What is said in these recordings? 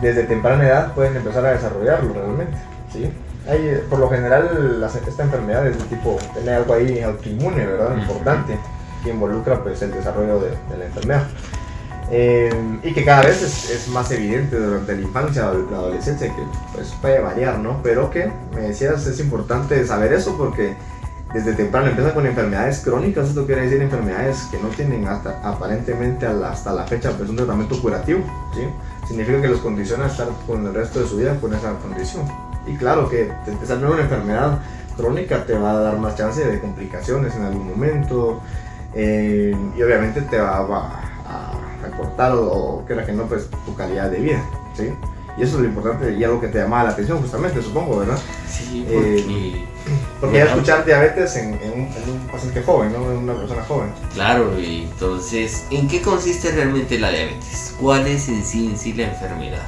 desde temprana edad pueden empezar a desarrollarlo realmente. ¿sí? Hay, por lo general, esta enfermedad es de tipo, tiene algo ahí autoinmune, ¿verdad? Importante, que involucra pues, el desarrollo de, la enfermedad. Eh, y que cada vez es, más evidente durante la infancia o la adolescencia, que pues, puede variar, ¿no? Pero que, me decías, es importante saber eso porque desde temprano empieza con enfermedades crónicas, esto quiere decir enfermedades que no tienen hasta, aparentemente hasta la fecha pues, un tratamiento curativo, ¿sí? Significa que los condiciona a estar con el resto de su vida con esa condición. Y claro que empezar una enfermedad crónica te va a dar más chance de complicaciones en algún momento eh, y obviamente te va, a, a, cortar o, que que no pues tu calidad de vida, ¿sí? Y eso es lo importante y algo que te llamaba la atención justamente, supongo, ¿verdad? Sí, porque... Eh, porque ya escuchar diabetes en, un, paciente joven, ¿no? En una persona joven. Claro, y entonces, ¿en qué consiste realmente la diabetes? ¿Cuál es en sí, en sí la enfermedad?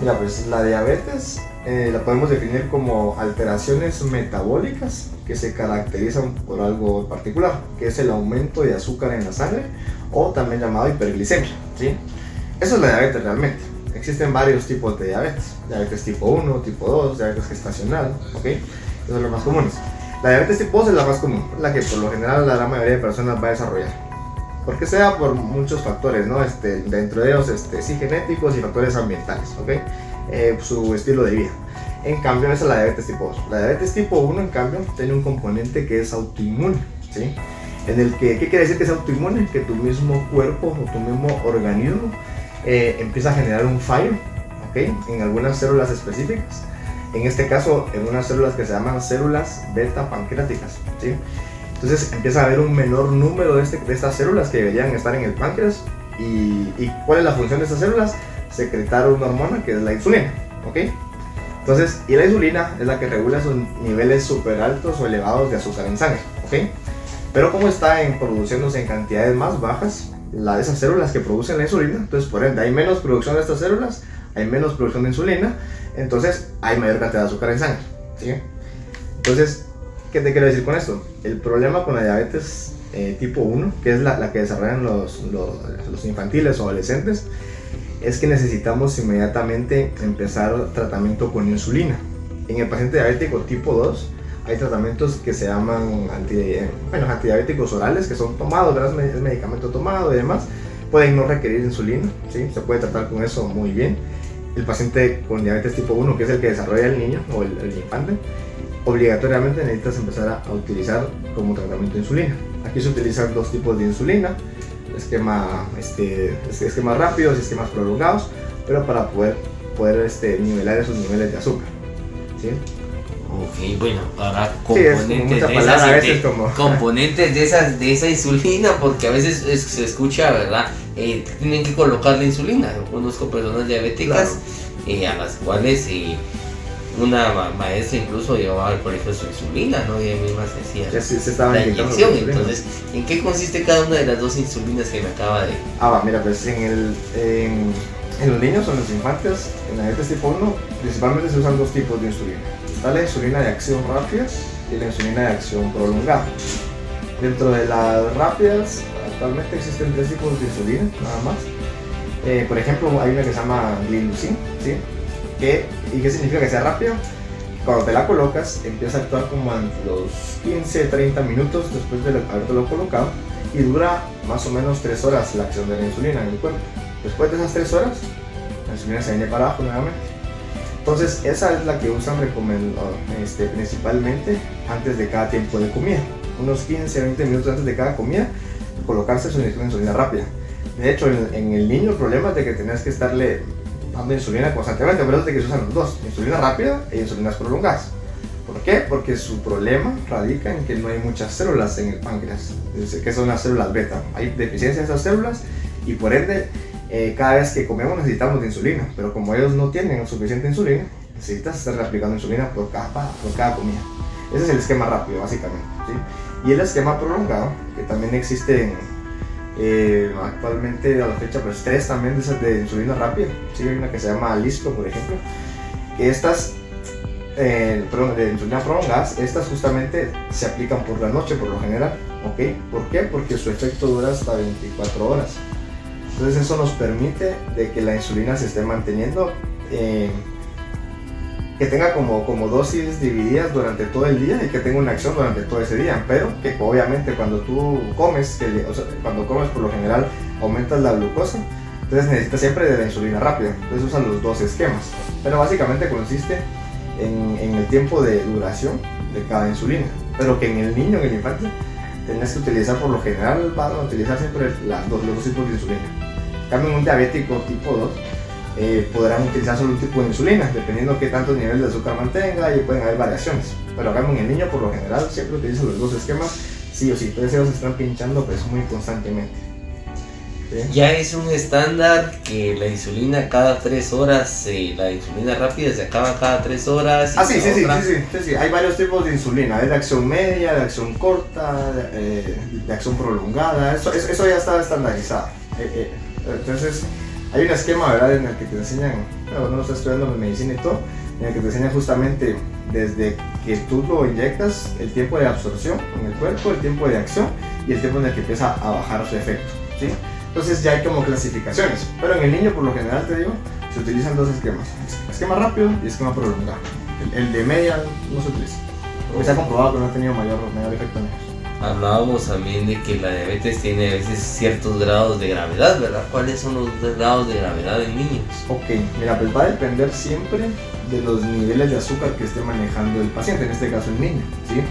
Mira, pues la diabetes eh, la podemos definir como alteraciones metabólicas que se caracterizan por algo particular, que es el aumento de azúcar en la sangre o también llamado hiperglicemia. ¿sí? Eso es la diabetes realmente. Existen varios tipos de diabetes, diabetes tipo 1, tipo 2, diabetes gestacional, ¿ok? Esos son los más comunes. La diabetes tipo 2 es la más común, la que por lo general la gran mayoría de personas va a desarrollar. Porque sea por muchos factores, ¿no? Este, dentro de ellos, este, sí, genéticos y factores ambientales, ¿ok? Eh, su estilo de vida. En cambio, esa es la diabetes tipo 2. La diabetes tipo 1, en cambio, tiene un componente que es autoinmune, ¿sí? En el que, ¿qué quiere decir que es autoinmune? Que tu mismo cuerpo o tu mismo organismo eh, empieza a generar un fallo, ¿ok? En algunas células específicas en este caso en unas células que se llaman células beta pancreáticas. ¿sí? Entonces empieza a haber un menor número de, este, de, estas células que deberían estar en el páncreas. Y, y, cuál es la función de estas células? Secretar una hormona que es la insulina. ¿ok? Entonces, y la insulina es la que regula esos niveles súper altos o elevados de azúcar en sangre. ¿ok? Pero como está en, produciéndose en cantidades más bajas, la de esas células que producen la insulina, entonces por ende hay menos producción de estas células, hay menos producción de insulina, entonces hay mayor cantidad de azúcar en sangre. Entonces, ¿qué te quiero decir con esto? El problema con la diabetes eh, tipo 1, que es la, la que desarrollan los, los, infantiles o adolescentes, es que necesitamos inmediatamente empezar tratamiento con insulina. En el paciente diabético tipo 2 hay tratamientos que se llaman anti, bueno, antidiabéticos orales, que son tomados, es medicamento tomado y demás. Pueden no requerir insulina, se puede tratar con eso muy bien el paciente con diabetes tipo 1, que es el que desarrolla el niño o el, infante, obligatoriamente necesitas empezar a, utilizar como tratamiento insulina. Aquí se utilizan dos tipos de insulina, esquema, este, esquemas rápidos y esquemas prolongados, pero para poder, poder este, nivelar esos niveles de azúcar. ¿sí? Ok, bueno, para componentes, de, esas, componentes de, esas, de esa insulina, porque a veces se escucha, ¿verdad? Eh, tienen que colocar la insulina. conozco personas diabéticas eh, a las cuales eh, una maestra incluso llevaba al colegio su insulina, ¿no? Y ella misma se estaba la inyección. Entonces, ¿en qué consiste cada una de las dos insulinas que me acaba de...? Ah, va, mira, pues en, el, en, en los niños o en los infantes, en la diabetes tipo 1, principalmente se usan dos tipos de insulina. Está la insulina de acción rápida y la insulina de acción prolongada. Dentro de las rápidas actualmente existen tres tipos de insulina, nada más. Eh, por ejemplo, hay una que se llama Glinducin, ¿sí? ¿Qué, ¿Y qué significa que sea rápida? Cuando te la colocas, empieza a actuar como a los 15-30 minutos después de lo colocado y dura más o menos 3 horas la acción de la insulina en el cuerpo. Después de esas 3 horas, la insulina se viene para abajo nuevamente. Entonces, esa es la que usan este, principalmente antes de cada tiempo de comida. Unos 15-20 minutos antes de cada comida colocarse su insulina rápida. De hecho, en, el niño el problema es de que tenías que estarle dando insulina constantemente, pero es de que se usan los dos, insulina rápida e insulinas prolongadas. ¿Por qué? Porque su problema radica en que no hay muchas células en el páncreas, que son las células beta. Hay deficiencia de esas células y por ende eh, cada vez que comemos necesitamos de insulina, pero como ellos no tienen suficiente insulina, necesitas estar aplicando insulina por cada, por cada comida. Ese es el esquema rápido, básicamente. ¿sí? Y el esquema prolongado, que también existe eh, actualmente a la fecha, pues tres también de esas de insulina rápida. Sí, hay una que se llama Listo, por ejemplo. Que estas, eh, de insulina prolongadas, estas justamente se aplican por la noche por lo general. ¿Ok? ¿Por qué? Porque su efecto dura hasta 24 horas. Entonces eso nos permite de que la insulina se esté manteniendo eh, que tenga como, como dosis divididas durante todo el día y que tenga una acción durante todo ese día, pero que obviamente cuando tú comes, cuando comes por lo general aumentas la glucosa, entonces necesitas siempre de la insulina rápida, entonces usan los dos esquemas, pero básicamente consiste en, en el tiempo de duración de cada insulina, pero que en el niño, en el infante, tenés que utilizar por lo general, van a utilizar siempre las dos, los dos tipos de insulina. Cambio en un diabético tipo 2, eh, podrán utilizar solo un tipo de insulina, dependiendo de qué tanto nivel de azúcar mantenga y pueden haber variaciones. Pero acá en el niño, por lo general, siempre utilizan los dos esquemas, sí o sí, entonces ellos se están pinchando pues muy constantemente. Ya es un estándar que la insulina cada 3 horas, eh, la insulina rápida se acaba cada 3 horas. Ah, sí, sí, sí, sí, sí, hay varios tipos de insulina, de acción media, de acción corta, de, eh, acción prolongada, eso, eso, ya está estandarizado. Entonces, hay un esquema, ¿verdad?, en el que te enseñan, bueno, no estás estudiando medicina y todo, en el que te enseñan justamente desde que tú lo inyectas, el tiempo de absorción en el cuerpo, el tiempo de acción y el tiempo en el que empieza a bajar su efecto, ¿sí? Entonces ya hay como clasificaciones, pero en el niño por lo general te digo, se utilizan dos esquemas, esquema rápido y esquema prolongado. El, de media no se utiliza, porque se ha comprobado que no ha tenido mayor, mayor efecto en ellos hablábamos también de que la diabetes tiene a veces ciertos grados de gravedad, ¿verdad? ¿Cuáles son los grados de gravedad en niños? Ok, mira, pues va a depender siempre de los niveles de azúcar que esté manejando el paciente, en este caso el niño, ¿sí?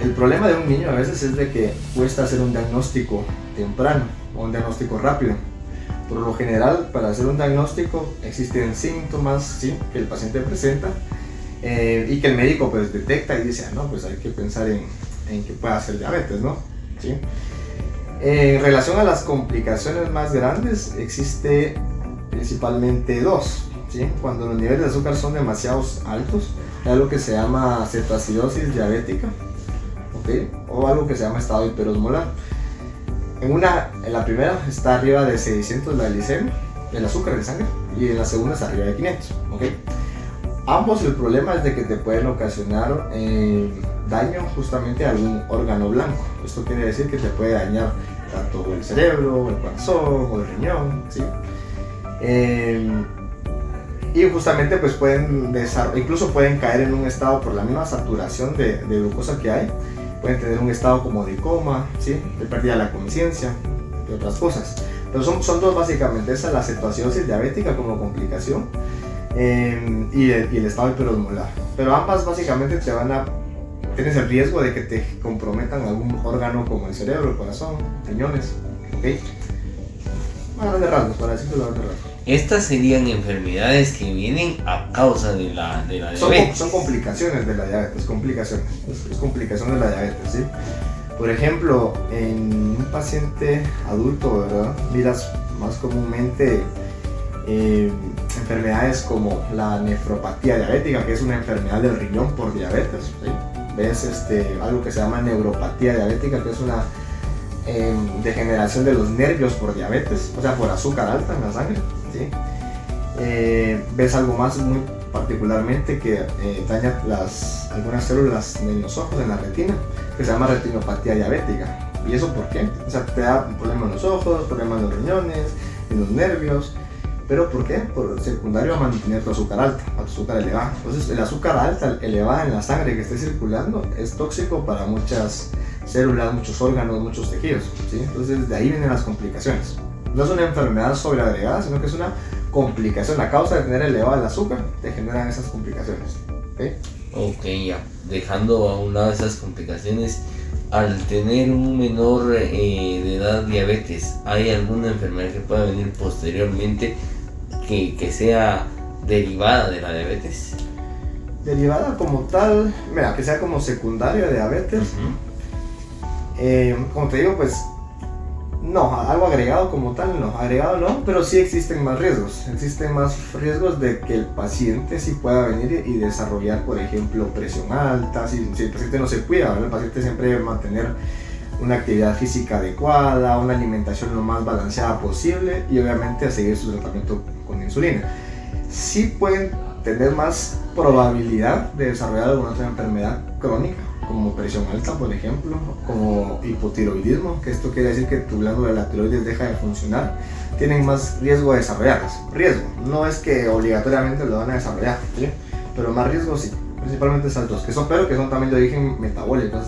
El problema de un niño a veces es de que cuesta hacer un diagnóstico temprano o un diagnóstico rápido. Por lo general, para hacer un diagnóstico existen síntomas ¿sí? que el paciente presenta eh, y que el médico pues detecta y dice, ah, no, pues hay que pensar en, en que pueda ser diabetes, ¿no? ¿Sí? En relación a las complicaciones más grandes, existe principalmente dos. ¿sí? Cuando los niveles de azúcar son demasiado altos, hay algo que se llama cetoacidosis diabética, ¿okay? o algo que se llama estado hiperosmolar. En, una, en la primera está arriba de 600 la glicemia, el azúcar en sangre, y en la segunda está arriba de 500. ¿okay? Ambos el problema es de que te pueden ocasionar eh, daño justamente a algún órgano blanco. Esto quiere decir que te puede dañar tanto el cerebro, el corazón o el riñón, ¿sí? Eh, y justamente pues pueden incluso pueden caer en un estado por la misma saturación de, glucosa que hay, pueden tener un estado como de coma, ¿sí? de pérdida de la conciencia, y otras cosas. Pero son, son dos básicamente, esa es la cetoacidosis diabética como complicación Em, y, el, estado hiperosmolar. Pero ambas básicamente te van a tienes el riesgo de que te comprometan algún órgano como el cerebro, el corazón, riñones, ¿ok? Bueno, de rasgos, para decirlo de rasgos. Estas serían enfermedades que vienen a causa de la, de la diabetes. Son, complicaciones de la diabetes, complicaciones. Es, complicación de la diabetes, ¿sí? Por ejemplo, en un paciente adulto, ¿verdad? Miras más comúnmente eh, enfermedades como la nefropatía diabética, que es una enfermedad del riñón por diabetes. Ves este, algo que se llama neuropatía diabética, que es una em, degeneración de los nervios por diabetes, o sea, por azúcar alta en la sangre. Eh, ves algo más muy particularmente que eh, daña las, algunas células en los ojos, en la retina, que se llama retinopatía diabética. ¿Y eso por qué? O sea, te da problemas en los ojos, problemas en los riñones, en los nervios, ¿Pero por qué? Por secundario a mantener tu azúcar alta, tu azúcar elevada. Entonces, el azúcar alta, elevada en la sangre que esté circulando, es tóxico para muchas células, muchos órganos, muchos tejidos. ¿sí? Entonces, de ahí vienen las complicaciones. No es una enfermedad sobreagregada, sino que es una complicación. La causa de tener elevado el azúcar te generan esas complicaciones. ¿okay? ok, ya. Dejando a un lado esas complicaciones, al tener un menor eh, de edad diabetes, ¿hay alguna enfermedad que pueda venir posteriormente que, sea derivada de la diabetes? Derivada como tal, mira, que sea como secundaria de diabetes. Eh, como te digo, pues no, algo agregado como tal, no, agregado no, pero sí existen más riesgos. Existen más riesgos de que el paciente sí pueda venir y desarrollar, por ejemplo, presión alta, si, si el paciente no se cuida, el paciente siempre debe mantener una actividad física adecuada, una alimentación lo más balanceada posible y obviamente a seguir su tratamiento con insulina. Sí pueden tener más probabilidad de desarrollar alguna otra enfermedad crónica, como presión alta, por ejemplo, como hipotiroidismo, que esto quiere decir que tu glándula de la tiroides deja de funcionar, tienen más riesgo de desarrollarlas. Riesgo, no es que obligatoriamente lo van a desarrollar, pero más riesgo sí, principalmente esas dos, que son, pero que son también de origen metabólico.